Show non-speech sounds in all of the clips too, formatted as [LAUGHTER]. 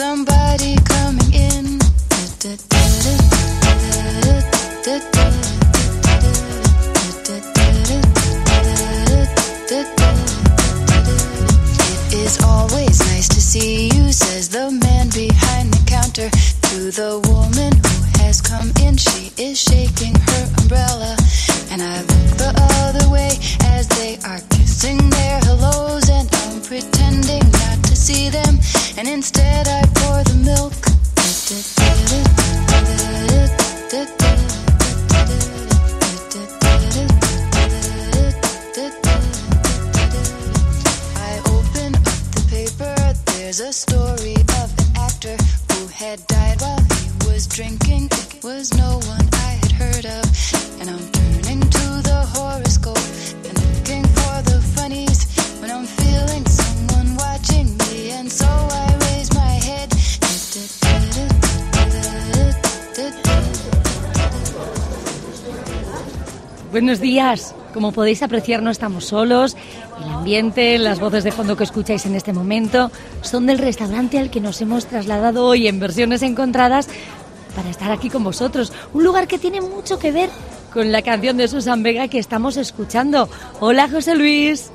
somebody coming in. It is always nice to see you, says the man behind the counter to the woman who has come in. She is shaking Como podéis apreciar, no estamos solos. El ambiente, las voces de fondo que escucháis en este momento son del restaurante al que nos hemos trasladado hoy en versiones encontradas para estar aquí con vosotros. Un lugar que tiene mucho que ver con la canción de Susan Vega que estamos escuchando. Hola, José Luis.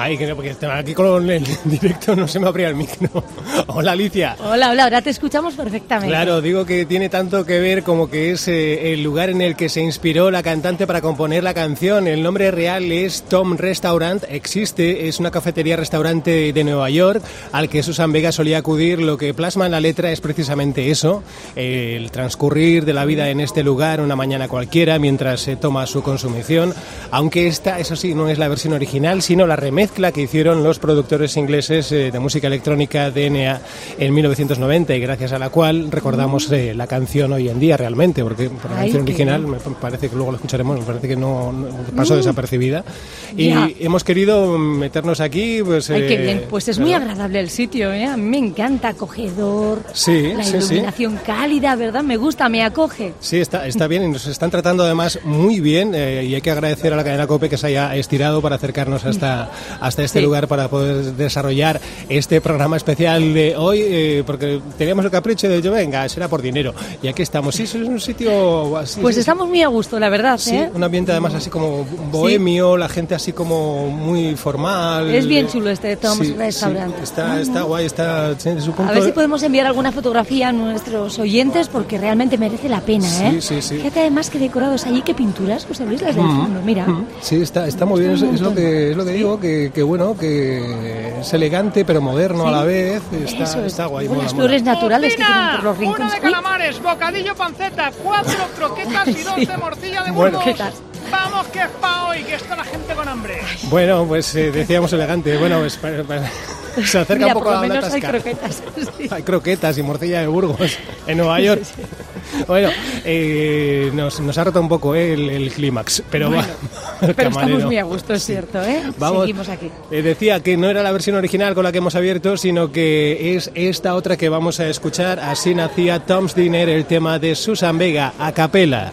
Ay, que no, porque aquí con el [LAUGHS] directo no se me abría el micro. [LAUGHS] Hola Alicia. Hola, hola, ahora te escuchamos perfectamente. Claro, digo que tiene tanto que ver como que es eh, el lugar en el que se inspiró la cantante para componer la canción. El nombre real es Tom Restaurant, existe, es una cafetería-restaurante de Nueva York al que Susan Vega solía acudir. Lo que plasma en la letra es precisamente eso, el transcurrir de la vida en este lugar una mañana cualquiera mientras se toma su consumición. Aunque esta, eso sí, no es la versión original, sino la remezcla mezcla que hicieron los productores ingleses eh, de música electrónica DNA en 1990 y gracias a la cual recordamos eh, la canción hoy en día realmente, porque por la canción original me parece que luego la escucharemos, me parece que no, pasó mm. desapercibida. Y hemos querido meternos aquí. Pues, Ay, qué eh, bien, pues es muy agradable el sitio, ¿eh? me encanta, acogedor, sí, la iluminación cálida, ¿verdad? Me gusta, me acoge. Sí, está, está bien y nos están tratando además muy bien y hay que agradecer a la cadena COPE que se haya estirado para acercarnos hasta, hasta este lugar para poder desarrollar este programa especial de hoy, eh, porque teníamos el capricho de yo, venga, será por dinero. Y aquí estamos. Sí, es un sitio así. Pues estamos muy a gusto, la verdad. Sí, ¿eh? un ambiente además así como bohemio, la gente así como muy formal. Es bien chulo este Tom's Restaurant. está, está guay, está su punto A ver si podemos enviar alguna fotografía a nuestros oyentes porque realmente merece la pena, ¿eh? Sí, sí, sí. Fíjate además que decorados allí, qué pinturas, José Luis, las del mm, fondo, mira. Mm. Sí, está, está muy bien, es, lo que, es lo que digo, que que, bueno, que es elegante pero moderno a la vez. Está, está guay. Las flores naturales que tienen por los rincones. Una de calamares, bocadillo panceta, cuatro croquetas y dos [LAUGHS] de morcilla de Burgos. Vamos que es pa' hoy, que está la gente con hambre. Bueno, pues eh, decíamos elegante. Bueno, pues se acerca un poco a la hay croquetas. [LAUGHS] Hay croquetas y morcilla de Burgos en Nueva York. Bueno, eh, nos, nos, ha roto un poco eh, el, clímax, pero, [LAUGHS] pero estamos muy a gusto, es cierto, ¿eh? Vamos, Seguimos aquí. Eh, decía que no era la versión original con la que hemos abierto, sino que es esta otra que vamos a escuchar. Así nacía Tom's Dinner, el tema de Susan Vega, a capela.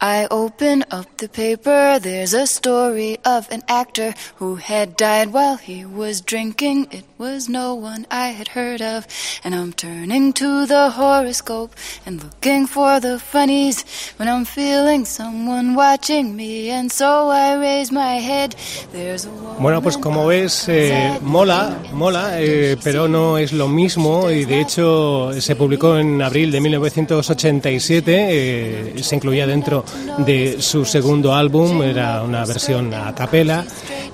I open up the paper. There's a story of an actor who had died while he was drinking. It was no one I had heard of. And I'm turning to the horoscope and looking for the funnies when I'm feeling someone watching me. And so I raise my head. There's a bueno, pues como ves, eh, mola, mola, eh, pero no es lo mismo. Y de hecho, se publicó en abril de 1987. Eh, se incluía dentro de su segundo álbum, era una versión a capela,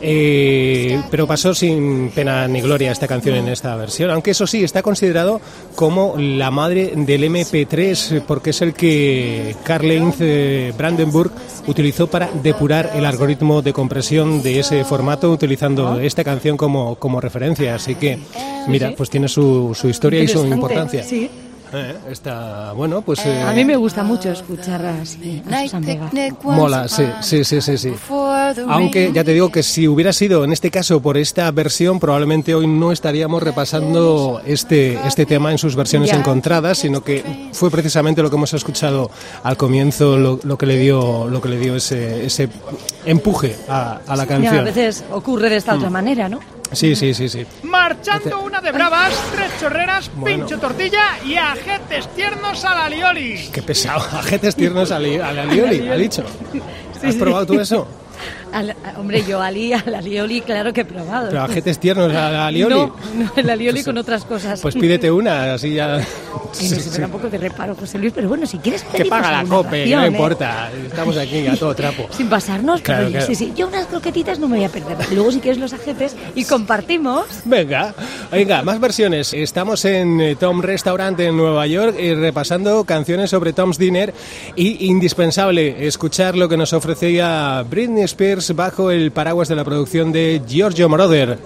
eh, pero pasó sin pena ni gloria esta canción en esta versión, aunque eso sí, está considerado como la madre del MP3, porque es el que Karl-Heinz eh, Brandenburg utilizó para depurar el algoritmo de compresión de ese formato, utilizando esta canción como, como referencia, así que, mira, pues tiene su, su historia y su importancia. Sí. Eh, está bueno, pues. A mí me gusta mucho escuchar así a sus amigas. Mola, sí, sí, sí, sí, sí. Aunque ya te digo que si hubiera sido en este caso por esta versión, probablemente hoy no estaríamos repasando este, este tema en sus versiones encontradas, sino que fue precisamente lo que hemos escuchado al comienzo, lo, lo que le dio, lo que le dio ese, ese empuje a, a la canción. Ya, a veces ocurre de esta otra manera, ¿no? Sí, sí, sí, sí. Marchando una de bravas, tres chorreras, Bueno. pincho tortilla y ajetes tiernos a la lioli. Qué pesado. [LAUGHS] Ajetes tiernos a la lioli, ha dicho. ¿Has probado tú eso? [LAUGHS] Al- hombre, yo Ali, a la lioli, claro que he probado. Pero ajetes tiernos a la lioli. No, no, el alioli con otras cosas. Pues pídete una, así ya. Ay, no sé, me da un poco de reparo, José Luis, pero bueno, si quieres Que paga la cope, no ¿eh? importa. Estamos aquí a todo trapo. [LAUGHS] Sin pasarnos, pero Claro, oye, claro. sí, sí. Yo unas croquetitas no me voy a perder. Luego, si quieres los ajetes y compartimos. Venga, venga, más versiones. Estamos en eh, Tom Restaurant en Nueva York y repasando canciones sobre Tom's Dinner y indispensable escuchar lo que nos ofrecía Britney Spears bajo el paraguas de la producción de Giorgio Moroder.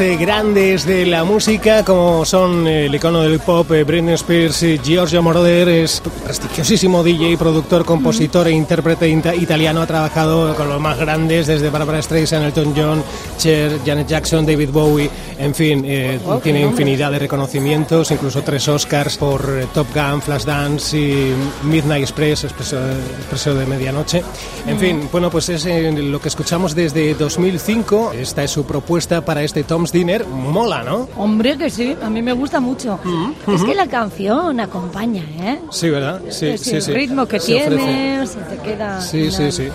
Eh, grandes de la música, como son eh, el icono del pop eh, Britney Spears y Giorgio Moroder, es prestigiosísimo DJ, productor, compositor e intérprete ita- italiano. Ha trabajado con los más grandes, desde Barbara Streisand, Elton John, Cher, Janet Jackson, David Bowie, en fin, eh, tiene infinidad de reconocimientos, incluso tres Oscars por eh, Top Gun, Flashdance y Midnight Express, Expreso, Expreso de Medianoche. En fin, bueno, pues es eh, lo que escuchamos desde 2005. Esta es su propuesta para este Tom's Dinner. Mola, ¿no? Hombre, que sí, a mí me gusta mucho. Es que la canción acompaña, ¿eh? Sí, ¿verdad? Sí, Es sí, el sí. ritmo que Se ofrece. tiene, se te queda. Sí, sí, sí.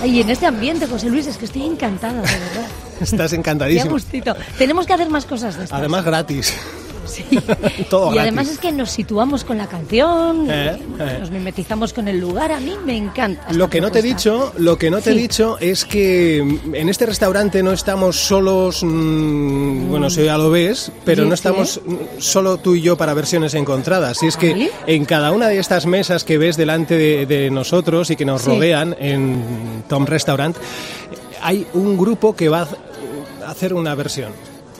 Ay, en este ambiente, José Luis, es que estoy encantada, de verdad. [LAUGHS] Estás Qué encantadísimo. gustito. Tenemos que hacer más cosas de estas. Además, gratis. [LAUGHS] Todo y además es que nos situamos con la canción, Eh, eh. nos mimetizamos con el lugar. A mí me encanta. Lo que no te he dicho, lo que no te he dicho es que mm, en este restaurante no estamos solos, mm, bueno, eso ya lo ves, pero no estamos mm, solo tú y yo para versiones encontradas. Y es que Vale. en cada una de estas mesas que ves delante de, de nosotros y que nos Sí. rodean en Tom Restaurant, hay un grupo que va a hacer una versión.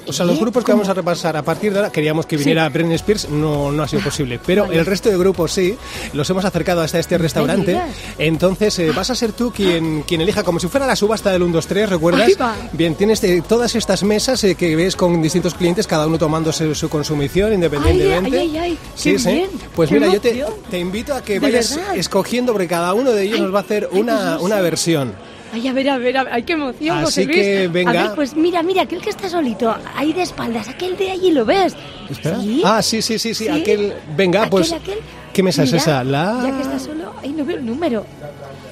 O sea, los grupos que ¿Cómo? vamos a repasar a partir de ahora, queríamos que viniera Britney Spears, no, no ha sido posible. Pero Vale. el resto de grupos sí, los hemos acercado hasta este restaurante. Entonces eh, vas a ser tú quien, quien elija, como si fuera la subasta del 1, 2, 3, ¿recuerdas? Bien, tienes eh, todas estas mesas eh, que ves con distintos clientes, cada uno tomándose su consumición independientemente. Ay, ay, ay, Sí, sí. bien, Pues mira, yo te, te invito a que vayas escogiendo, porque cada uno de ellos nos va a hacer una, una versión. Ay, a ver, a ver, a ver, ay, qué emoción, Así José Luis. que, venga. A ver, pues mira, mira, aquel que está solito, ahí de espaldas, aquel de allí, ¿lo ves? Espera. ¿Sí? Ah, sí, sí, sí, sí, aquel. Venga, Aquel, pues. aquel. ¿Qué mesa es Mira, esa? La. Ya que está solo, ay, no veo el número.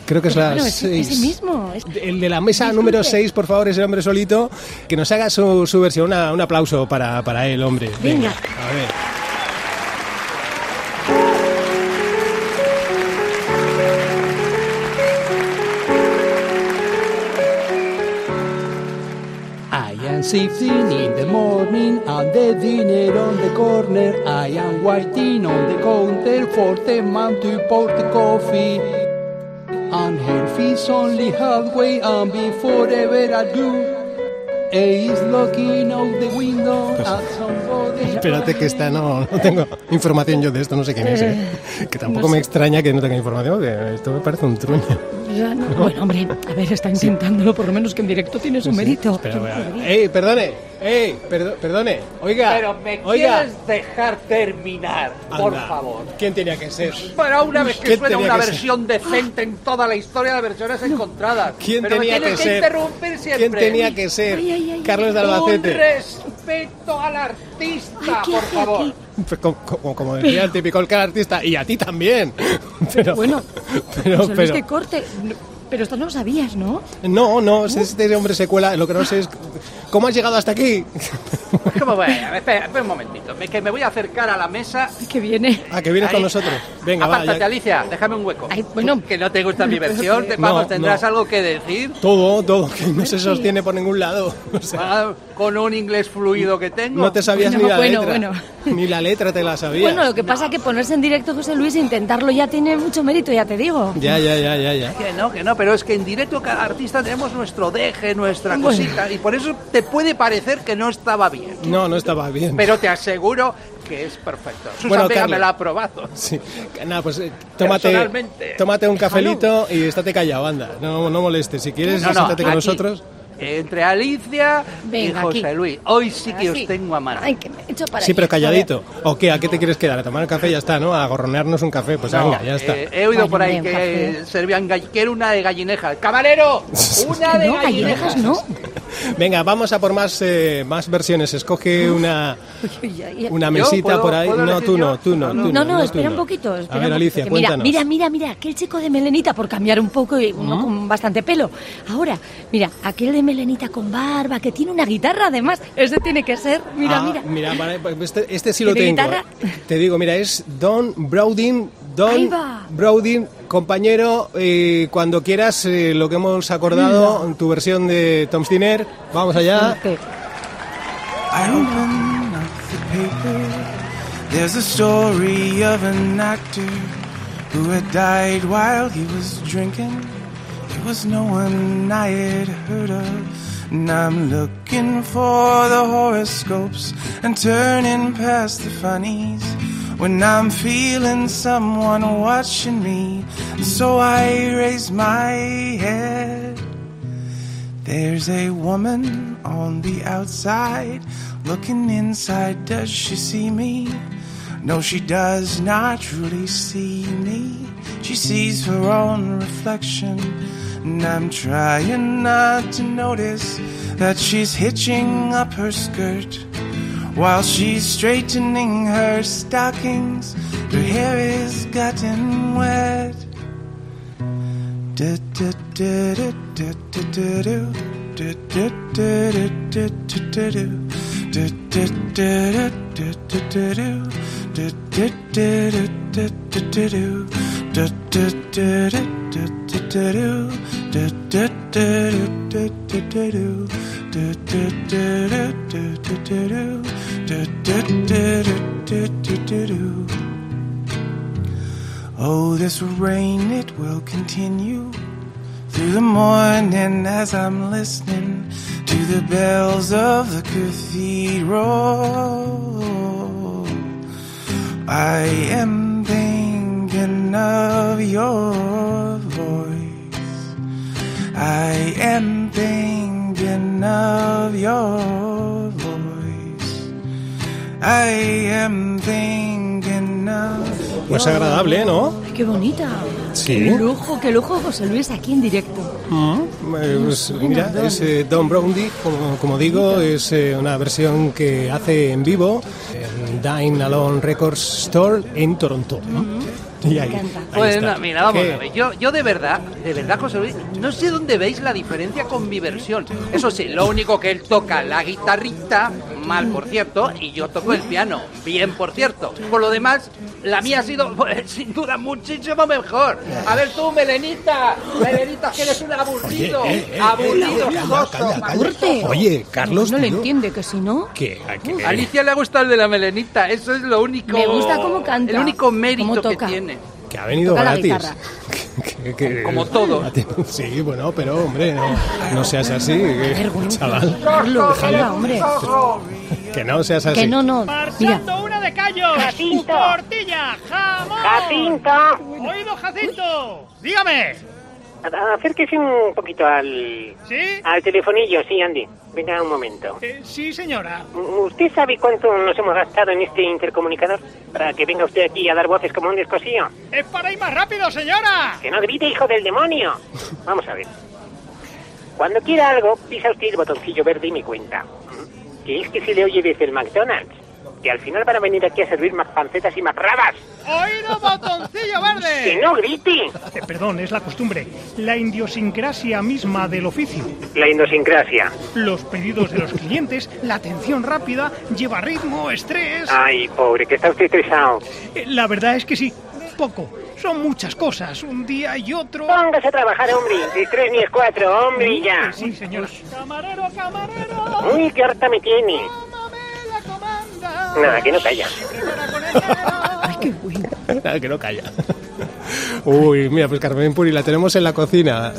Creo que es Pero la bueno, es- 6. ese mismo, es- El de la mesa Disculpe. número 6, por favor, ese hombre solito, que nos haga su, su versión. Una- un aplauso para, para él, hombre. Venga. A ver. Sitting in the morning and the dinner on the corner. I am waiting on the counter for the man to pour the coffee. And her feet's only halfway and before ever I do. Is looking out the window at somebody. Espérate que esta no, no tengo información yo de esto, no sé quién es. ¿eh? Que tampoco me extraña que no tenga información, que esto me parece un truño. Ya, no. Bueno, hombre, a ver, está intentándolo, por lo menos que en directo tiene su mérito. Espera, voy a- ¡Ey, perdone! ¡Ey, perdo- perdone! Oiga, Pero me oiga. quieres dejar terminar, por favor. ¿Quién tenía que ser? Para una vez que ¿Quién suena una que ser? versión decente en toda la historia de versiones encontradas. ¿Quién Pero tenía me que que, ser? interrumpir siempre. ¿Quién tenía que ser? Ay, ay, ay, Carlos de Un Albacete. respeto al artista, Ay, ¿qué por hace favor. aquí? [LAUGHS] Como, como- como decía el típico el artista, y a ti también. [LAUGHS] Pero, Bueno, pero, Luis, pero- que corte. Pero esto no lo sabías, ¿no? no, no, si este hombre se cuela, lo que no sé es cómo has llegado hasta aquí. [LAUGHS] ¿Cómo voy? A ver, Espera, espera un momentito. Me, que me voy a acercar a la mesa. Que viene. Ah, que vienes Ahí. con nosotros. Venga, va. Apártate, ya- Alicia, déjame un hueco. Ay, bueno. Que no te gusta mi versión. Vamos, No, tendrás no. algo que decir. Todo, todo, que no se sostiene por ningún lado. O sea, Ah, Con un inglés fluido que tengo. no te sabías Bueno, ni la bueno, letra. bueno. Ni la letra te la sabías. Bueno, lo que pasa es que ponerse en directo, José Luis, e intentarlo ya tiene mucho mérito, ya te digo. Ya, ya, ya, ya, ya. Que no, que no, pero es que en directo cada artista tenemos nuestro deje, nuestra Bueno. cosita, y por eso te puede parecer que no estaba bien. No, no estaba bien. Pero te aseguro que es perfecto. Susan Bueno, Vega me la ha aprobado. Sí. Nada, pues eh, tómate, tómate un cafelito y estate callado, anda. No, no molestes. Si quieres, No, no, siéntate con aquí, nosotros. Entre Alicia Venga, y José aquí. Luis. Hoy sí que Así. os tengo a mano. Ay, que me he hecho para Sí, pero calladito. ¿O qué? ¿A qué te quieres quedar? ¿A tomar un café? Ya está, ¿no? A gorronearnos un café. Pues No, venga, ya está. eh, he oído por ahí que servían quiero una de gallinejas. ¡Camarero! [LAUGHS] Una de No, gallinejas no. [LAUGHS] Venga, vamos a por más, eh, más versiones. Escoge una, [LAUGHS] una mesita ¿Puedo- por ahí. No, tú no, tú no, No, tú No, no, tú espera un no. poquito. espera A ver, Alicia, poquito, cuéntanos. Mira, mira, mira, mira, aquel chico de melenita, por cambiar un poco, y uno con bastante pelo. Ahora, mira, aquel de melenita con barba, que tiene una guitarra además, ese tiene que ser, mira, Ah, mira. vale, pues este, este sí lo ¿De tengo. guitarra? Te digo, mira, es Don Browding. Don. Browding, compañero, eh, cuando quieras eh, lo que hemos acordado, tu versión de Tom's Dinner. Vamos allá. Que- I open up the paper. There's a story of an actor who had died while he was drinking. Was no one I had heard of. And I'm looking for the horoscopes and turning past the funnies when I'm feeling someone watching me. So I raise my head. There's a woman on the outside looking inside. Does she see me? No, she does not truly see me. She sees her own reflection. And I'm trying not to notice that she's hitching up her skirt while she's straightening her stockings. Her hair is gotten wet. Oh, this rain, it will continue through the morning as I'm listening to the bells of the cathedral. I am thinking of your voice. I am thinking of your voice. I am thinking of Pues agradable, ¿no? Ay, qué bonita. Sí. Qué lujo, qué lujo, José Luis, aquí en directo. Mm, pues, mira, es eh, Don Browdy, como, como digo, es eh, una versión que hace en vivo en Dine Alone Records Store en Toronto. ¿no? Y ahí, ahí Pues está. no, mira, vamos ¿Qué? a ver. Yo, yo de verdad, de verdad, José Luis, no sé dónde veis la diferencia con mi versión. Eso sí, lo único que él toca la guitarrita, mal por cierto, y yo toco el piano, bien por cierto. Por lo demás, la mía ha sido, [LAUGHS] pues, sin duda, muchísimo mejor. A ver tú, Melenita, Melenita, que eres un aburrido, Oye, eh, eh, aburrido, eh, calla, calla. maldito. Oye, Carlos, No le tío, entiende que si no. ¿qué? ¿A qué? A Alicia le ha gustado el de la Melenita, eso es lo único. Me gusta cómo canta, El único mérito que tiene. Que ha venido Toca gratis. guitarra. [LAUGHS] Que- que- Como todo. [LAUGHS] Sí, bueno, pero hombre, no, no seas así, que- chaval. Carlos, hombre. Que no seas así. Que no, no. Mira, Marchando una de callos. Jacinto. Tortilla, jamón. Jacinto, Oído, Jacinto. Dígame. Acérquese un poquito al, ¿Sí? al telefonillo, sí, Andy. Venga un momento. Eh, sí, señora. ¿Usted sabe cuánto nos hemos gastado en este intercomunicador? Para que venga usted aquí a dar voces como un descosío. Es para ir más rápido, señora. Que no grite, hijo del demonio. Vamos a ver. Cuando quiera algo, pisa usted el botoncillo verde y me cuenta. Que es que se le oye desde el McDonald's. Que al final van a venir aquí a servir más pancetas y más rabas. Oído, botoncillo verde. ¡Que no grite! Eh, perdón, es la costumbre. La idiosincrasia misma del oficio. La idiosincrasia. Los pedidos de los clientes, la atención rápida, lleva ritmo, estrés. Ay, pobre, que está usted estresado. Eh, La verdad es que sí, un poco. Son muchas cosas, un día y otro. Póngase a trabajar, hombre. Ni tres ni es cuatro, hombre, ya. Sí, señora. Camarero, camarero. Uy, qué harta me tiene. Nada, que no calla. Ay, qué bueno. Nada, que no calla. Uy, mira, pues Carmen Puri la tenemos en la cocina.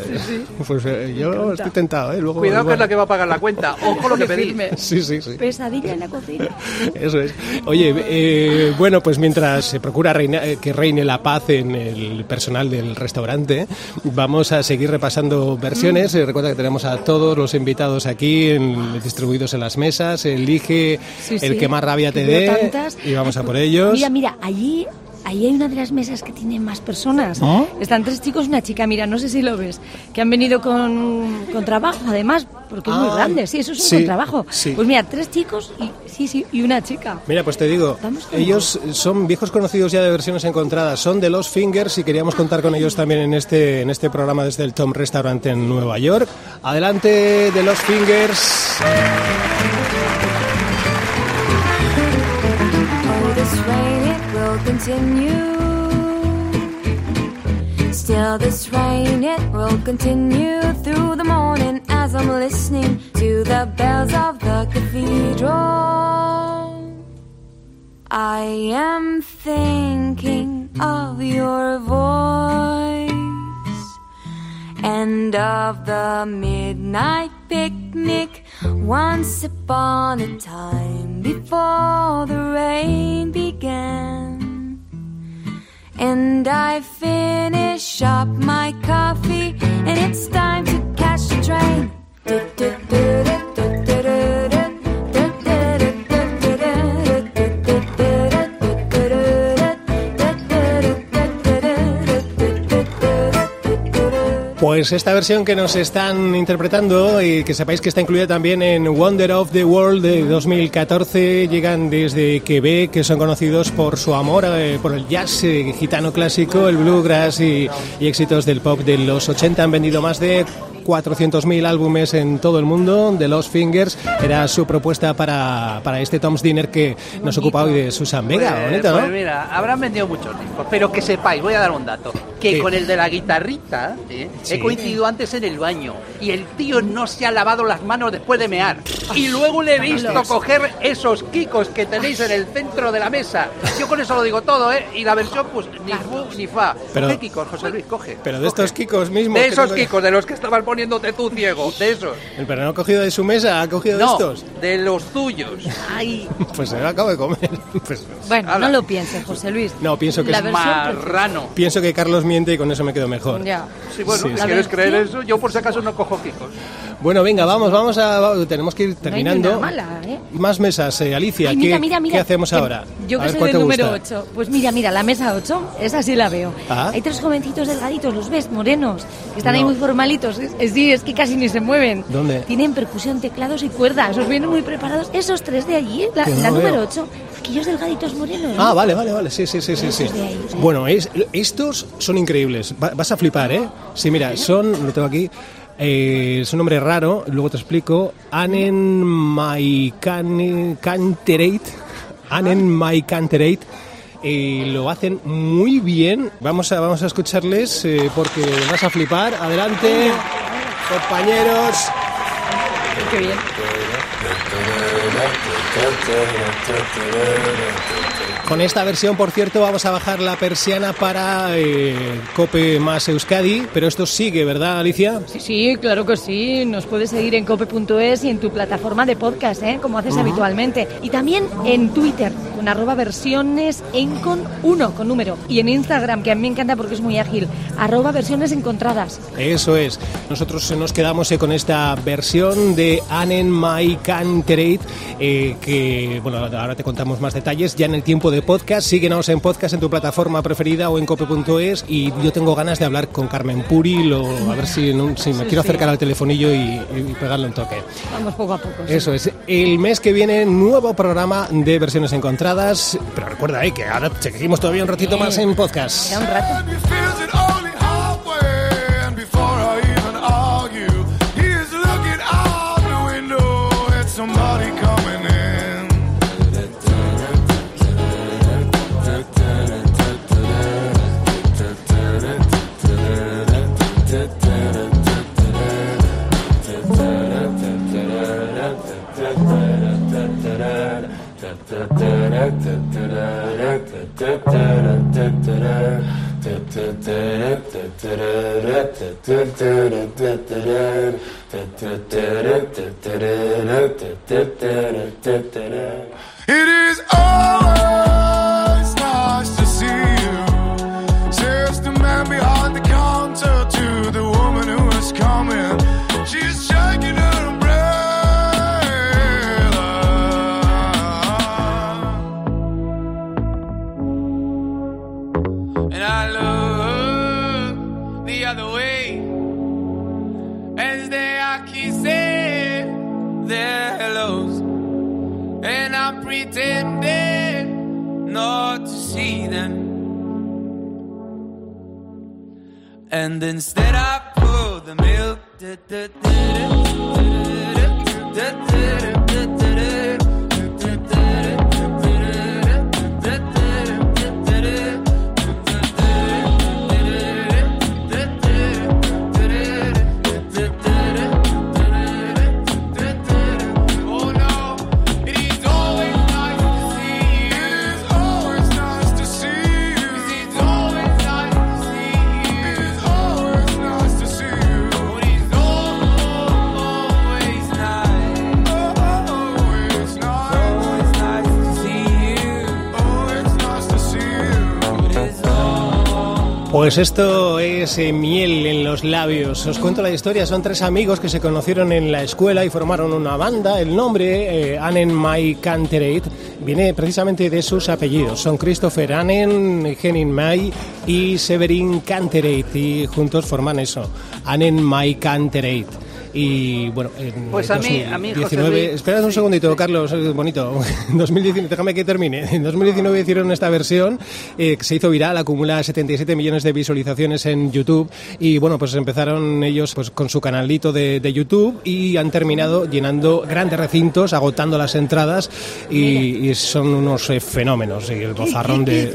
Pues eh, yo estoy tentado, ¿eh? Luego, Cuidado que es igual- la que va a pagar la cuenta. Ojo lo que pedís. Sí, sí, sí. Pesadilla en la cocina. [LAUGHS] Eso es. Oye, eh, bueno, pues mientras se procura reina- eh, que reine la paz en el personal del restaurante, vamos a seguir repasando versiones. Eh, recuerda que tenemos a todos los invitados aquí en- distribuidos en las mesas. Elige Sí, el sí, que más rabia te dé tantas. y vamos a por ellos. Mira, mira, allí, allí hay una de las mesas que tiene más personas. Están tres chicos y una chica, mira, no sé si lo ves, que han venido con, con trabajo, además, porque es muy Ah, grande, sí, eso es un sí, trabajo. sí. Pues mira, tres chicos y, sí, sí, y una chica. Mira, pues te digo, ellos son viejos conocidos ya de versiones encontradas, son de los Fingers y queríamos contar con ellos también en este, en este programa desde el Tom Restaurant en Nueva York. Adelante de los Fingers. Continue. Still, this rain, it will continue through the morning as I'm listening to the bells of the cathedral. I am thinking of your voice and of the midnight picnic once upon a time before the rain began. And I finish up my coffee, and it's time to catch the train. Pues esta versión que nos están interpretando y que sepáis que está incluida también en Wonder of the World de 2014, llegan desde Quebec, que son conocidos por su amor eh, por el jazz eh, gitano clásico, el bluegrass y, y éxitos del pop de los 80. Han vendido más de 400.000 álbumes en todo el mundo. The Lost Fingers era su propuesta para, para este Tom's Dinner que nos ocupa hoy de Susan Vega. Pues, Bonito, ¿no? pues mira, habrán vendido muchos discos, pero que sepáis, voy a dar un dato, que Sí. con el de la guitarrita ¿eh? Sí. he coincidido antes en el baño y el tío no se ha lavado las manos después de mear. Y luego le he visto coger esos kikos que tenéis en el centro de la mesa. Yo con eso lo digo todo, ¿eh? Y la versión, pues, ni fu ni fa. Pero- Coge kikos, José Luis, coge. Pero de estos Kikos mismos. De esos kikos, de los que estabas poniéndote tú ciego, de esos. Pero no ha cogido de su mesa, ha cogido No, de estos. de los tuyos. Ay. [LAUGHS] Pues se lo acabo de comer. [LAUGHS] Pues, Bueno, no lo pienses, José Luis. no, pienso que La es Marrano. Pienso que Carlos miente y con eso me quedo mejor. Ya. Sí, bueno, Sí, si sí. quieres creer eso, yo por si acaso no cojo kikos. Bueno, venga, vamos, vamos a. Tenemos que ir No terminando. una mala, ¿eh? Más mesas, eh, Alicia. Ay, ¿qué, mira, mira, mira. qué hacemos Que ahora? Yo A que ver, soy ¿cuál del número gusta? 8. Pues mira, mira, la mesa 8, esa sí la veo. Ah. Hay tres jovencitos delgaditos, ¿los ves? Morenos. Que están ahí No. muy formalitos. Es, es- sí, es que casi ni se mueven. ¿Dónde? Tienen percusión, teclados y cuerdas. Os vienen muy preparados. Esos tres de allí, la, no la veo. número 8. Delgaditos morenos. ¿no? Ah, vale, vale, vale. Sí, sí, sí, sí. sí. Bueno, es, estos son increíbles. Va- vas a flipar, ¿eh? Sí, mira, son. Lo tengo aquí. Eh, es un nombre raro, luego te explico. Anen Canterate. Anen Canterate. Eh, lo hacen muy bien. Vamos a, vamos a escucharles eh, porque vas a flipar. Adelante, compañeros. Qué bien. da, da, da, Con esta versión, por cierto, vamos a bajar la persiana para eh, Cope más Euskadi, pero esto sigue, ¿verdad, Alicia? Sí, sí, claro que sí. Nos puedes seguir en cope.es y en tu plataforma de podcast, ¿eh? como haces habitualmente. Y también en Twitter, con arroba versiones encon 1 con número. Y en Instagram, que a mí me encanta porque es muy ágil, arroba versiones encontradas. Eso es. Nosotros nos quedamos eh, con esta versión de Anen My Canterate, eh, que, bueno, ahora te contamos más detalles ya en el tiempo de podcast. Síguenos en podcast en tu plataforma preferida o en cope.es y yo tengo ganas de hablar con Carmen Puri, lo, a ver si, un- si me Sí, quiero sí. acercar al telefonillo y, y pegarle un toque. Vamos poco a poco. sí. Eso es. El mes que viene, nuevo programa de versiones encontradas. Pero recuerda eh, que ahora seguimos todavía un ratito más en podcast. Ya un rato. Pues esto es eh, miel en los labios. Os cuento la historia. Son tres amigos que se conocieron en la escuela y formaron una banda. El nombre, eh, Annen May Canterate, viene precisamente de sus apellidos. Son Christopher Annen, Henning May y Severin Canterate. Y juntos forman eso, Annen May Canterate. Y bueno, en Pues a mí- a mí, José 2019, Luis, espera un segundito, Carlos, eh, bonito. [LAUGHS] En 2019, déjame que termine. En 2019 hicieron esta versión eh, que se hizo viral, acumula 77 millones de visualizaciones en YouTube y bueno, pues empezaron ellos pues con su canalito de, de YouTube y han terminado llenando grandes recintos, agotando las entradas y, y son unos eh, fenómenos y el bozarrón de,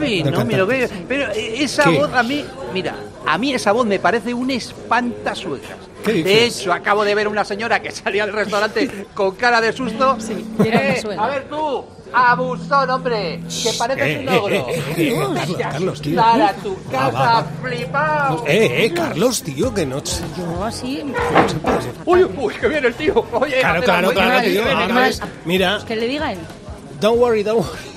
pero esa ¿Qué? voz a mí, mira, a mí esa voz me parece un espantasuegras. ¿Qué De hecho, acabo de ver una señora que salía del restaurante con cara de susto. una Eh, a ver tú, abusón, hombre, que pareces Eh, un eh, ogro. eh, eh, eh, Carlos, Carlos, tío. Para tu Va, casa, va, va. flipado. Eh, eh, Carlos, tío, que no... Yo así. Uy, uy, que viene el tío. Oye, Claro, claro, la claro, tío. Además, mira, Que le diga él. don't worry, don't worry.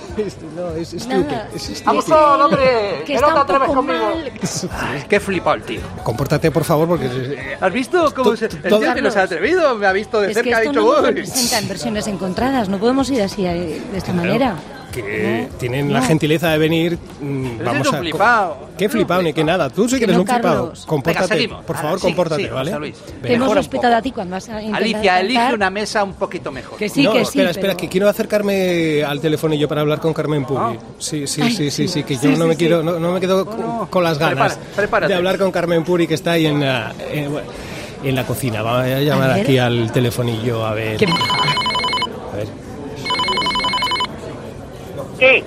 No, es estúpido. Es estúpido. Abusón, hombre, Que no te atreves conmigo. [LAUGHS] Qué flipado el tío. Compórtate, por favor, porque... eh, ¿Has visto cómo se, el todo- tío que no se ha atrevido? Me ha visto de cerca ha dicho, no nos en versiones encontradas. No podemos ir así eh, de esta manera. Que tienen la gentileza de venir. mm, Pero vamos es a. flipao. ¿Qué flipado ni qué nada? Tú sí que Que eres no, un flipado. Compórtate. Venga. Por Ahora, favor, compórtate, ¿vale? Luis. Te hemos respetado a ti cuando vas a intentar Alicia, elige una mesa un poquito mejor. Que sí, no, que espera, sí. espera, pero- que quiero acercarme al teléfono yo para hablar con Carmen Puri. Ah. Sí, sí, sí, sí, sí. que yo no me quiero, no, me quedo con, las ganas de hablar con Carmen Puri que está ahí en, la- en, bueno, en la cocina. Voy a llamar aquí al telefonillo a ver. Que- A ver. ¿Qué?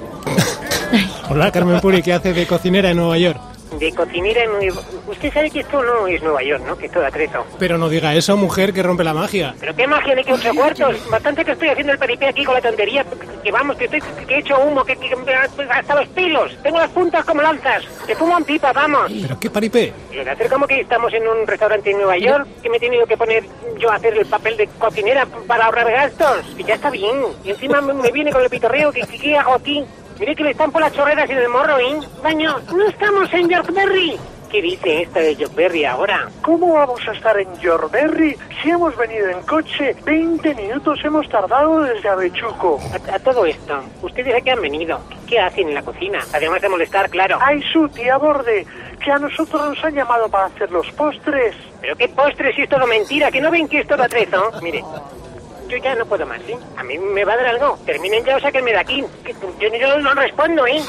Hola, Carmen Puri, ¿qué hace de cocinera en Nueva York? De cocinera en Nueva... Usted sabe que esto no es Nueva York, ¿no? Que es todo atrezo. Pero no diga eso, mujer, que rompe la magia. Pero qué magia de que ocho cuartos. Bastante que estoy haciendo el peripé aquí con la tontería. Que vamos, que estoy que he hecho humo, que, que- hasta los pelos. Tengo las puntas como lanzas. Que fumo en pipa, vamos. ¿Pero qué paripé? Lo de hacer como que estamos en un restaurante en Nueva York, que me he tenido que poner yo a hacer el papel de cocinera para ahorrar gastos. Y ya está bien. Y encima me, me viene con el pitorreo, que, que- ¿qué hago aquí? Mire que le están por las chorreras en el morro, ¿eh? Baño, no estamos en Yorkberry. ¿Qué dice esta de Yorkberry ahora? ¿Cómo vamos a estar en Yorberry si hemos venido en coche? 20 minutos hemos tardado desde Avechuco. A, a todo esto, ustedes aquí han venido. ¿Qué hacen en la cocina? Además de molestar, claro. Ay, su tía Borde, que a nosotros nos han llamado para hacer los postres. ¿Pero qué postres si es todo mentira? ¿Que no ven que es todo atrezo? Mire, yo ya no puedo más, ¿sí? A mí me va a dar algo. Terminen ya o sáquenme de aquí. Que Yo, yo no respondo, ¿eh?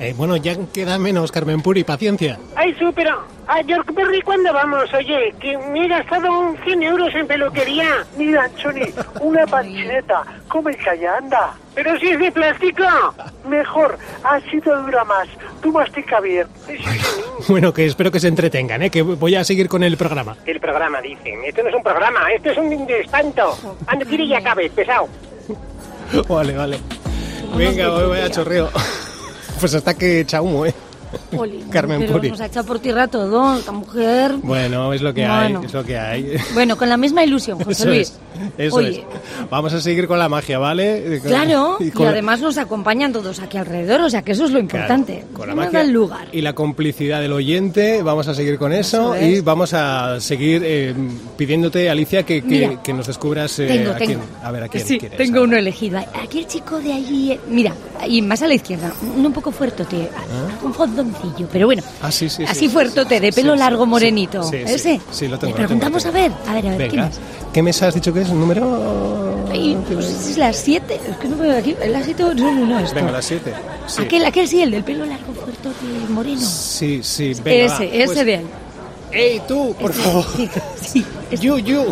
Eh, bueno, ya queda menos, Carmen Puri, paciencia. Ay, su, pero a Yorkberry, ¿cuándo vamos? Oye, que me he gastado 100 euros en peluquería. Mira, Anchoni, una panchineta. Come calla, anda. Pero si es de plástico. Mejor, así te dura más. Tú mastica bien. [LAUGHS] Bueno, que espero que se entretengan, ¿eh? que voy a seguir con el programa. El programa, dicen. Esto no es un programa, esto es un espanto. Anda, tire y acabe, pesado. Vale, vale. Venga, voy, voy a chorreo. Pues hasta que echa humo, ¿eh? Carmen pero Puri. nos ha echado por tierra todo, esta mujer. Bueno, es lo que Bueno. hay, es lo que hay. Bueno, con la misma ilusión, [LAUGHS] José Eso Luis. es, eso Oye, es. Vamos a seguir con la magia, ¿vale? Y con- claro, [LAUGHS] y, además nos acompañan todos aquí alrededor, o sea que eso es lo importante. Con la magia dan lugar. y la complicidad del oyente, vamos a seguir con eso, Eso es. y vamos a seguir eh, pidiéndote, Alicia, que, que- Mira. que nos descubrras eh, Tengo, a tengo. quién. A ver, a quién Sí, quieres. tengo uno elegido. Aquí el chico de allí, eh, mira, y más a la izquierda, un poco fuertote, un fondoncillo, pero bueno, Ah, sí, sí, así sí. fuertote, de pelo largo, morenito. sí, sí, Ese. sí, lo tengo, Le lo tengo, preguntamos lo a ver, a ver, a ver, ¿quién es? ¿qué mesa has dicho que es? ¿Número? Ay, si es las 7, es que no veo aquí, las 7 o no, no, esto. Venga, las 7. Sí. Aquel, aquel sí, el del pelo largo, fuertote, moreno. Sí, sí, venga, ese, va. ese Pues- de ahí. ¡Ey, tú, por Ese, favor! Sí. You, you.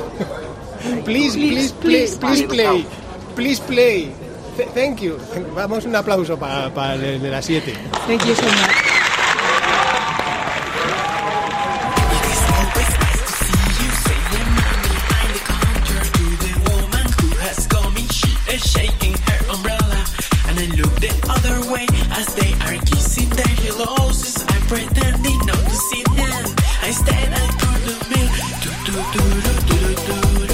Please, please, please, please play. Please play. Th- Thank you. Vamos, un aplauso para el de las 7. Thank you so much. wanna look the other way as they are kissing their heels. I'm pretending not to see them. I stand at corner mill. Do do do do do do.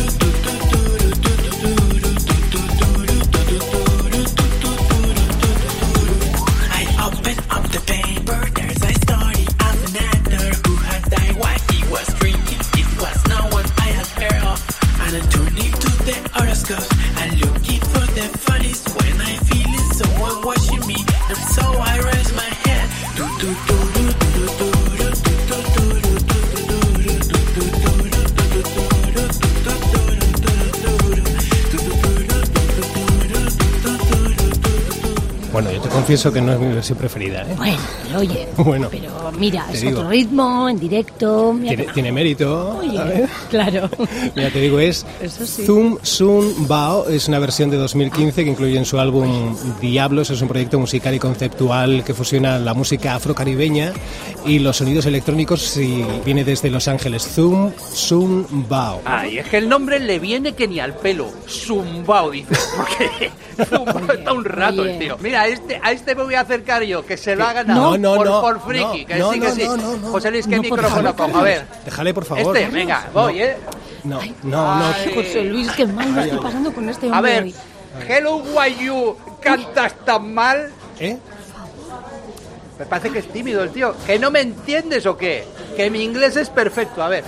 Confieso que no es mi versión preferida. ¿eh? Pero oye, Bueno, pero mira, es digo. otro ritmo, en directo. tiene, tiene mérito. Oye, a ver. claro. [LAUGHS] Mira, te digo, es sí. Zoom Sun Bao, es una versión de 2015 que incluye en su álbum Diablos, es un proyecto musical y conceptual que fusiona la música afrocaribeña y los sonidos electrónicos y viene desde Los Ángeles. Zoom Sun Bao. Ay, es que el nombre le viene que ni al pelo. Zumbao, dice. [LAUGHS] Porque Zumbao está un rato el tío. Mira, a este, a este me voy a acercar yo, que se lo ha ganado. No, no, por, no, por friki, no, que no, sí, que no, sí. no, no, no. José Luis, ¿qué micrófono pongo? A ver. Déjale, por favor. Este, venga, voy, ¿eh? No, no, no. José Luis, qué mal me estoy pasando con este A hombre ver, hoy. Hello, why you cantas tan mal. ¿Eh? Me parece que es tímido el tío. ¿Que no me entiendes o qué? Que mi inglés es perfecto. A ver.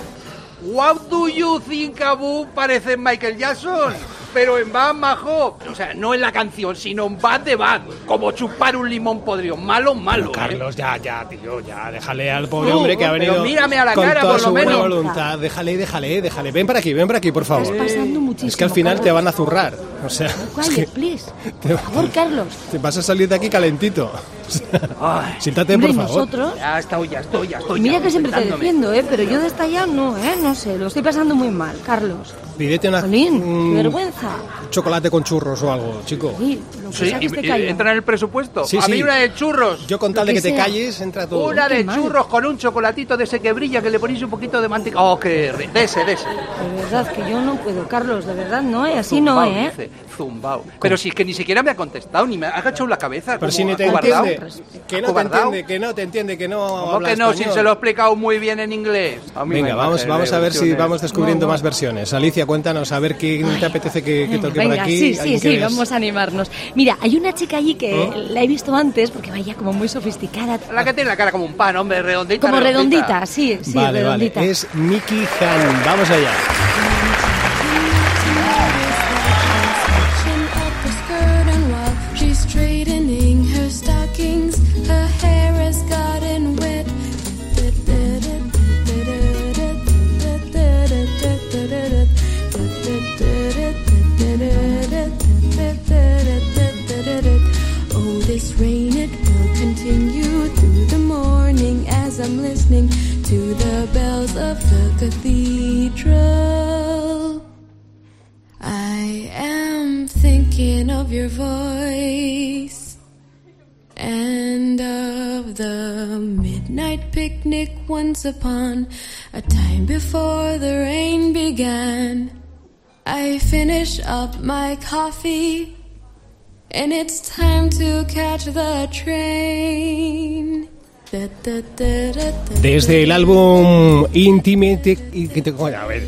What do you think Abu parece Michael Jackson? Pero en Bad Majo. O sea, no en la canción, sino en Bad de Bad. Como chupar un limón podrido. Malo, malo. ¿eh? Carlos, ya, ya, tío, ya, déjale al pobre No, hombre que ha pero venido mírame a la con cara, toda por lo su buena menos. voluntad. Déjale, déjale, déjale. Ven para aquí, ven para aquí, por favor. Estás pasando muchísimo. Es que al final Carlos. te van a zurrar. O sea, es que please. [LAUGHS] te, Por favor, Carlos. te vas a salir de aquí calentito. [LAUGHS] O sea, Ay. siéntate, Hombre, por favor. nosotros... Ya estoy, ya estoy, ya estoy. Mira ya que siempre te defiendo, ¿eh? Pero yo de esta ya no, ¿eh? No sé, lo estoy pasando muy mal, Carlos. Pídete una, Jolín, qué un chocolate con churros o algo, chico. Sí, lo que Sí, sea que y, esté y entra en el presupuesto. Sí, a sí. mí una de churros. Yo con tal de que que te calles, entra todo. Una de mal. churros con un chocolatito de ese que brilla que le ponéis un poquito de manteca. Oh, qué ri- de ese, de ese. De verdad que yo no puedo, Carlos, de verdad no, ¿eh? Así no, Zumbao, ¿eh? dice, zumbao. Pero si es que ni siquiera me ha contestado, ni me ha agachado la cabeza. Pero como si ni te entiende. Que no te entiende, que no te entiende, que no ¿Cómo que no? Si español. se lo he explicado muy bien en inglés. Venga, vamos, vamos a ver si vamos descubriendo No, no. más versiones. Alicia, cuéntanos, a ver qué te apetece que, que toque por Venga, aquí. sí, sí, ¿Alguien que sí, ves? vamos a animarnos. Mira, hay una chica allí que ¿Oh? la he visto antes porque vaya como muy sofisticada. La que tiene la cara como un pan, hombre, redondita. Como redondita, sí, sí, vale, redondita. vale. Es Mickey Han. Vamos allá. Picnic once upon a time before the rain began. I finish up my coffee and it's time to catch the train. Desde el álbum Intimate... a ver.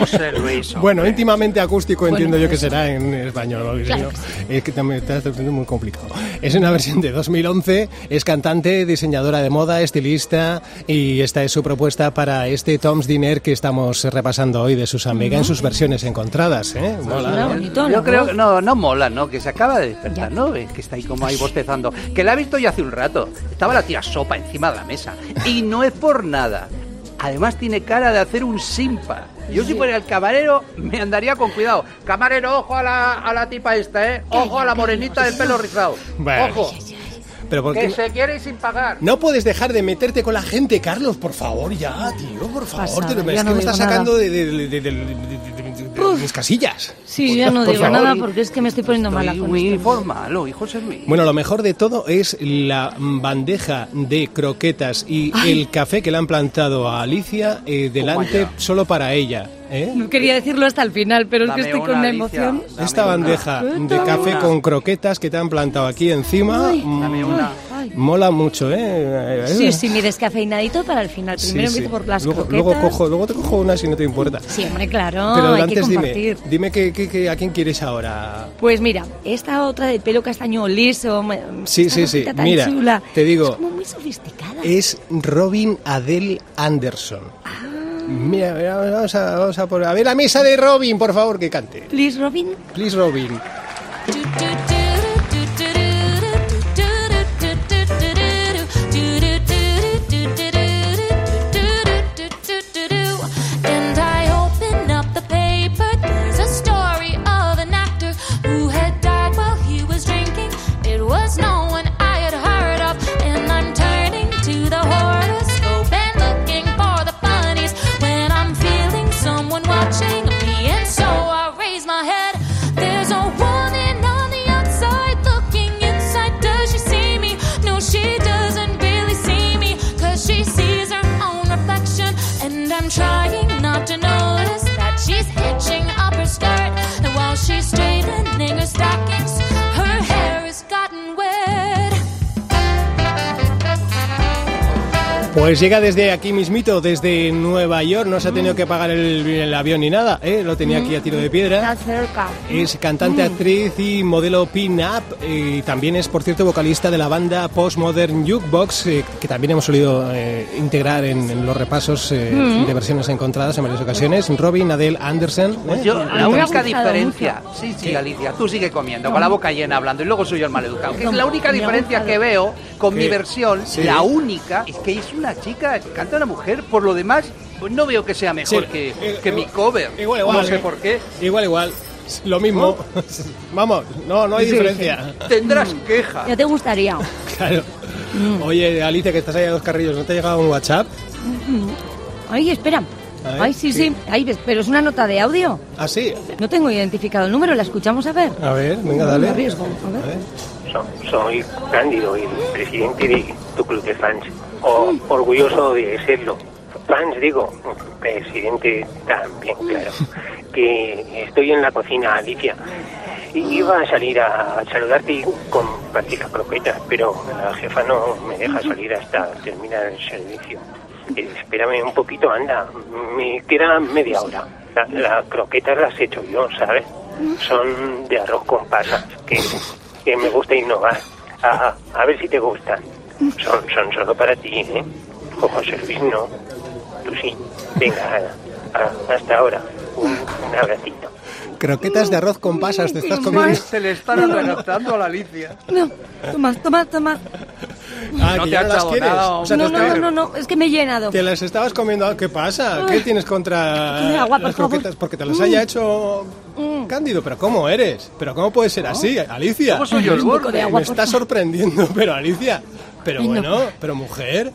José Luis. [LAUGHS] Bueno, íntimamente acústico entiendo yo que será en español. Claro que sí. es que también está muy complicado. Es una versión de 2011, es cantante, diseñadora de moda, estilista y esta es su propuesta para este Tom's Dinner que estamos repasando hoy de Susan Vega en sus versiones encontradas. ¿eh? Mola, ¿no? Yo creo que no, no mola, ¿no? Que se acaba de despertar. ¿no? Que está ahí como ahí bostezando. Que la he visto ya hace un rato. Estaba la tía sopa encima de la mesa. Y no es por nada. Además tiene cara de hacer un simpa. Yo si fuera el camarero me andaría con cuidado. Camarero, ojo a la, a la tipa esta, ¿eh? Ojo a la morenita del pelo rizado. Ojo, Pero ¿por que se quiere ir sin pagar. No puedes dejar de meterte con la gente, Carlos, por favor, ya, tío, por favor. Pasada, te- es no que me estás sacando de, de- de- de- de- de- de- de mis casillas. Sí, ya no Por digo favor. nada porque es que me estoy poniendo mala Estoy con muy esto. formal hoy, José Luis. Bueno, lo mejor de todo es la bandeja de croquetas y el café que le han plantado a Alicia eh, delante solo para ella. ¿Eh? No quería decirlo hasta el final, pero es que estoy con una, emoción. Dame Esta una. bandeja de café una. con croquetas que te han plantado aquí encima Ay. mm, Dame una. Ay. mola mucho, ¿eh? Sí, sí, mi descafeinadito para el final. Primero sí. empiezo por las luego, croquetas. luego cojo, luego te cojo una si no te importa. Sí, hombre, claro, Pero hay que antes dime, compartir. dime que, que- que- a quién quieres ahora. Pues mira, esta otra de pelo castaño liso, Sí, sí, sí. Mira, chula, te digo, es como muy sofisticada. es Robin Adele Anderson. Mira, mira, vamos a, vamos a poner. A ver la mesa de Robin, por favor, que cante. Please, Robin. Please, Robin. Pues llega desde aquí mismito, desde Nueva York, no se ha tenido que pagar el, el avión ni nada, ¿eh? lo tenía aquí a tiro de piedra. Está cerca. Es cantante, Mm. actriz y modelo pin-up. Y también es, por cierto, vocalista de la banda Postmodern Jukebox, eh, que también hemos solido eh, integrar en, en los repasos eh, Mm. de versiones encontradas en varias ocasiones. Robin Adele Anderson. Pues ¿eh? yo, Eh, la única diferencia, sí, sí, Alicia, tú sigue comiendo, con la boca llena hablando y luego soy yo el maleducado. Que es la única diferencia que veo con mi ¿Qué? versión, Sí. la única, es que es una chica que canta una mujer, por lo demás, pues no veo que sea mejor Sí, que, eh, que mi cover. Igual, igual. no sé eh. por qué. Igual, igual. Lo mismo. [LAUGHS] Vamos, no, no hay Sí, diferencia. Tendrás queja. Ya te gustaría. [LAUGHS] Claro. Oye, Alicia, que estás ahí a dos carrillos, ¿no te ha llegado un WhatsApp? Ay, espera. Ver, Ay, sí, sí. Ay, ves, pero es una nota de audio. Ah, sí. No tengo identificado el número, ¿la escuchamos a ver? A ver, venga, Me dale. arriesgo, a ver. So- soy Cándido, el presidente de tu club de fans. O, orgulloso de serlo. Fans, digo, presidente también, claro. [LAUGHS] Que estoy en la cocina, Alicia. Iba a salir a saludarte y compartir las croquetas, pero la jefa no me deja salir hasta terminar el servicio. Eh, espérame un poquito, anda. Me queda media hora. La- Las croquetas las he hecho yo, ¿sabes? Son de arroz con pasas, que, que me gusta innovar. A, a ver si te gustan. Son, son solo para ti, ¿eh? O José Luis no. Tú sí. Venga, [LAUGHS] a- a- hasta ahora. Un, un abracito. Croquetas de arroz con pasas, te estás comiendo. Se le están adelantando a la Alicia. No, toma, toma, toma. Ah, No que te ya no las quieres. nada, O sea, no, no, estás- no, no, no, es que me he llenado. Te las estabas comiendo. ¿Qué pasa? ¿Qué tienes contra agua, por las favor. croquetas? Porque te las haya hecho Cándido. ¿Pero cómo eres? ¿Pero cómo puede ser así, Alicia? ¿Cómo soy yo el [LAUGHS] borde? de agua, Me por está favor. sorprendiendo, pero Alicia. Pero Ay, no. bueno, pero mujer.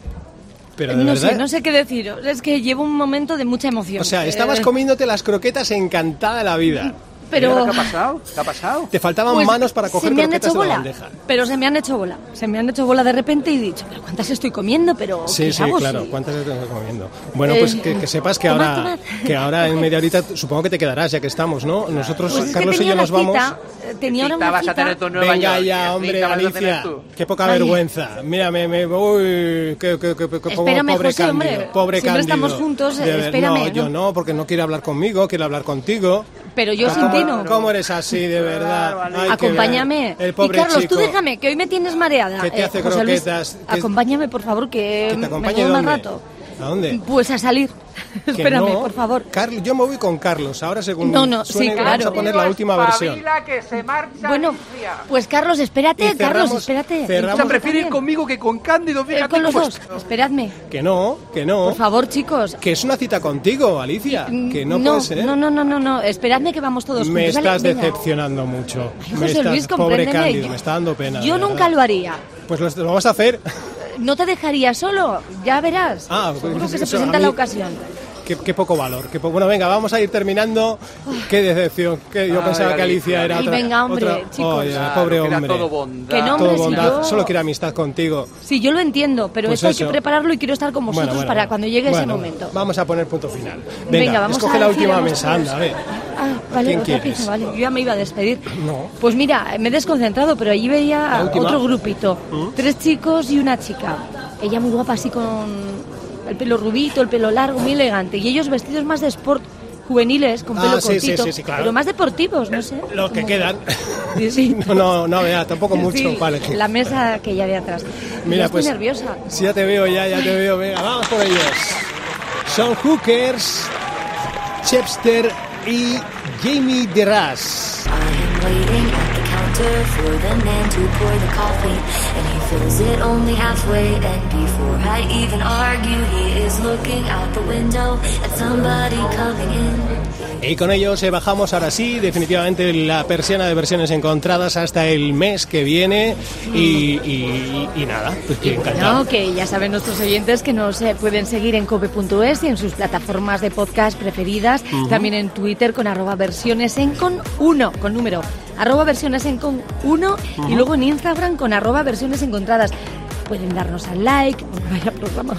Pero de No verdad. sé, no sé qué deciros. Es que llevo un momento de mucha emoción. O sea, estabas Eh, comiéndote las croquetas encantada de la vida. Pero... ¿Qué ha pasado? ¿Qué ha pasado? Te faltaban Pues, manos para coger se me han croquetas hecho de la bandeja. pero se me han hecho bola. Se me han hecho bola de repente y he dicho, pero ¿cuántas estoy comiendo? Pero Sí, ¿qué sí, hago claro. si- ¿Cuántas estás comiendo? Bueno, Eh, pues que, que sepas que tomad, ahora, tomad. que ahora en media horita supongo que te quedarás ya que estamos, ¿no? Nosotros, Pues es que Carlos y yo nos vamos. cita, eh, tenía ahora Cita una vas a tener Nueva Venga York. ya, ¿Qué hombre, Alicia. Qué poca Ay. vergüenza. Mira, me, me uy, qué, qué, qué, qué- qué- Espérame, pobre José, Cándido. hombre. Pobre Siempre Cándido. estamos juntos, De ver- espérame, No, yo ¿no? porque no quiere hablar conmigo, quiere hablar contigo. Pero yo sin ¿Cómo- ti ¿Cómo eres así, de verdad? Ay, Acompáñame. ver. El y pobre Carlos, chico. tú déjame, que hoy me tienes mareada. Que te Eh, hace José Luis, croquetas, que- acompáñame, por favor, que, ¿Que te me acompañe quedo más dónde? rato. ¿A dónde? Pues a salir. [LAUGHS] Que Espérame, no. por favor. Carlos, yo me voy con Carlos. Ahora según No, no, sí, claro. vamos a poner la última versión. Que se Bueno, pues Carlos, espérate, Carlos, espérate. cerramos- O sea, prefiere ir conmigo que con Cándido, Eh, fíjate con los dos, está. esperadme. Que no, que no. Por favor, chicos. Que es una cita contigo, Alicia. Que no, no, puede ser. no, no, no, no, no, esperadme que vamos todos Me juntos. ¿vale? estás Venga. decepcionando mucho. Ay, me José estás, Luis, pobre. Cándido, Yo- me está dando pena. Yo nunca lo haría. Pues lo, lo vamos a hacer. No te dejaría solo, ya verás. Ah, Seguro pues que se presenta mí- la ocasión. Qué, qué poco valor. qué po- Bueno, venga, vamos a ir terminando. Qué decepción. Que yo Ay, pensaba que Alicia era otra. venga, hombre, otra- chicos. Pobre que era hombre. todo bondad. Que no, Todo hombre, si bondad. yo- Solo quiere amistad contigo. Sí, yo lo entiendo, pero Pues esto hay que eso. prepararlo y quiero estar con vosotros Bueno, bueno, para cuando llegue ese momento. Vamos a poner punto final. Venga, Venga, vamos escoge a la última a mesa, anda, a ver. Ah, vale, ¿Quién otra vale. Yo ya me iba a despedir. No. Pues mira, me he desconcentrado, pero allí ¿La veía otro grupito. ¿Mm? Tres chicos y una chica. Ella muy guapa, así con el pelo rubito, el pelo largo, muy elegante. Y ellos vestidos más de sport, juveniles, con Ah, pelo sí, sí, cortito. sí, sí, claro. Pero más deportivos, no sé. Los que quedan. [LAUGHS] No, no, no, vea, tampoco mucho elegir. La mesa que ya de atrás. Mira, Ya estoy pues. nerviosa. Sí, ya te veo, ya, ya te veo. Venga, vamos por ellos. Son Hookers, Chepster y Jamie DeRas. For the man to pour the coffee, and he fills it only halfway. And before I even argue, he is looking out the window at somebody coming in. Y con ellos eh, bajamos ahora sí, definitivamente la persiana de versiones encontradas hasta el mes que viene. Y, y- y nada, pues que encantado. No, que ya saben nuestros oyentes que nos eh, pueden seguir en cope.es y en sus plataformas de podcast preferidas, Ujú. también en Twitter con arroba versiones en con uno, con número, arroba versiones en con uno y Ujú. luego en Instagram con arroba versiones encontradas. Pueden darnos al like, vaya programa,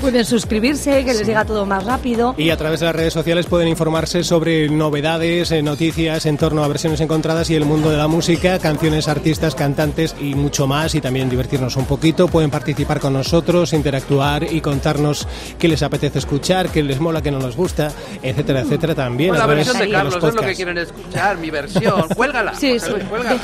pueden suscribirse, que les llega todo más rápido. Y a través de las redes sociales pueden informarse sobre novedades, eh, noticias en torno a versiones encontradas y el mundo de la música, canciones, artistas, cantantes y mucho más. Y también divertirnos un poquito. Pueden participar con nosotros, interactuar y contarnos qué les apetece escuchar, qué les mola, qué no les gusta, etcétera, etcétera. También. A la versión de Carlos los es lo que podcasts. quieren escuchar, mi versión. [LAUGHS] Cuélgala. Sí, sí, cuélgala.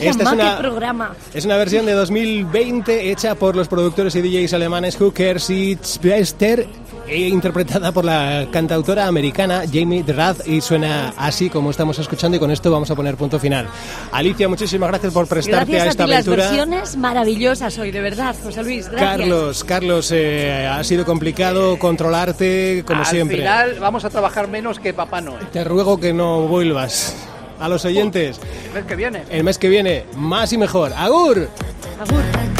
Vaya, Esta es una- qué programa. Es una versión de 2020 hecha por los productores y DJs alemanes Hookers y Bester e interpretada por la cantautora americana Jamie Drath y suena así como estamos escuchando y con esto vamos a poner punto final. Alicia, muchísimas gracias por prestarte Gracias a a esta ti, las aventura. versiones maravillosas hoy, de verdad, José Luis. Gracias. Carlos, Carlos, eh, ha sido complicado controlarte como Al siempre. final vamos a trabajar menos que Papá Noel. Te ruego que no vuelvas. A los oyentes, El mes que viene. el mes que viene, más y mejor. ¡Agur! I